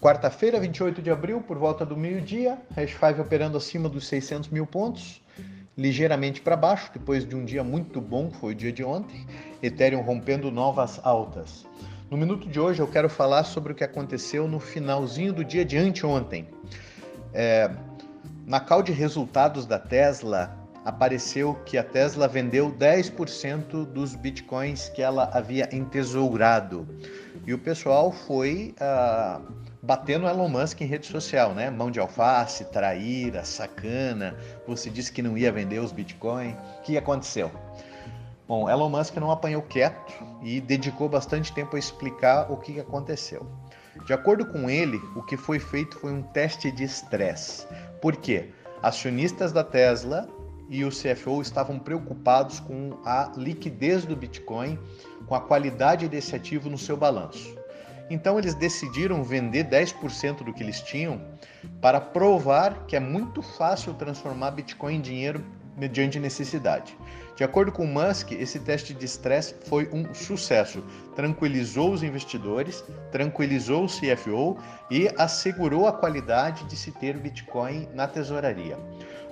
Quarta-feira, 28 de abril, por volta do meio-dia, Hash 5 operando acima dos 600 mil pontos, ligeiramente para baixo, depois de um dia muito bom, que foi o dia de ontem, Ethereum rompendo novas altas. No minuto de hoje eu quero falar sobre o que aconteceu no finalzinho do dia de anteontem. É, na call de resultados da Tesla, apareceu que a Tesla vendeu 10% dos bitcoins que ela havia entesourado. E o pessoal foi uh, batendo Elon Musk em rede social, né? Mão de alface, traíra, sacana. Você disse que não ia vender os bitcoins. O que aconteceu? Bom, Elon Musk não apanhou quieto e dedicou bastante tempo a explicar o que aconteceu. De acordo com ele, o que foi feito foi um teste de estresse. Por quê? Acionistas da Tesla e o CFO estavam preocupados com a liquidez do Bitcoin, com a qualidade desse ativo no seu balanço. Então eles decidiram vender 10% do que eles tinham para provar que é muito fácil transformar Bitcoin em dinheiro mediante necessidade. De acordo com Musk, esse teste de estresse foi um sucesso. Tranquilizou os investidores, tranquilizou o CFO e assegurou a qualidade de se ter Bitcoin na tesouraria.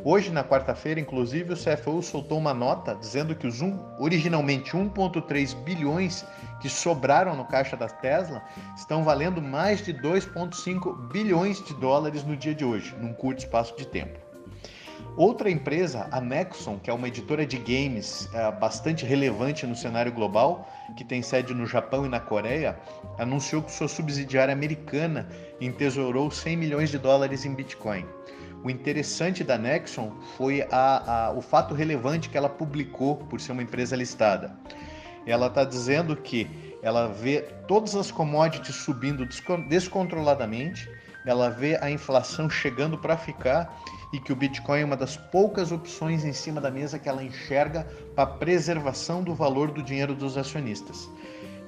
Hoje, na quarta-feira, inclusive, o CFO soltou uma nota dizendo que os um, originalmente 1,3 bilhões que sobraram no caixa da Tesla estão valendo mais de 2,5 bilhões de dólares no dia de hoje, num curto espaço de tempo. Outra empresa, a Nexon, que é uma editora de games é, bastante relevante no cenário global, que tem sede no Japão e na Coreia, anunciou que sua subsidiária americana entesourou 100 milhões de dólares em Bitcoin. O interessante da Nexon foi a, a, o fato relevante que ela publicou por ser uma empresa listada. Ela está dizendo que ela vê todas as commodities subindo descontroladamente, ela vê a inflação chegando para ficar e que o Bitcoin é uma das poucas opções em cima da mesa que ela enxerga para preservação do valor do dinheiro dos acionistas.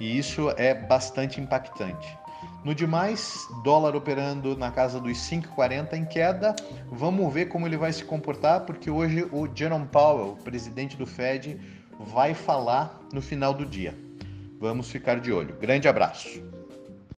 E isso é bastante impactante. No demais, dólar operando na casa dos 5,40 em queda. Vamos ver como ele vai se comportar, porque hoje o Jerome Powell, presidente do Fed, vai falar no final do dia. Vamos ficar de olho. Grande abraço.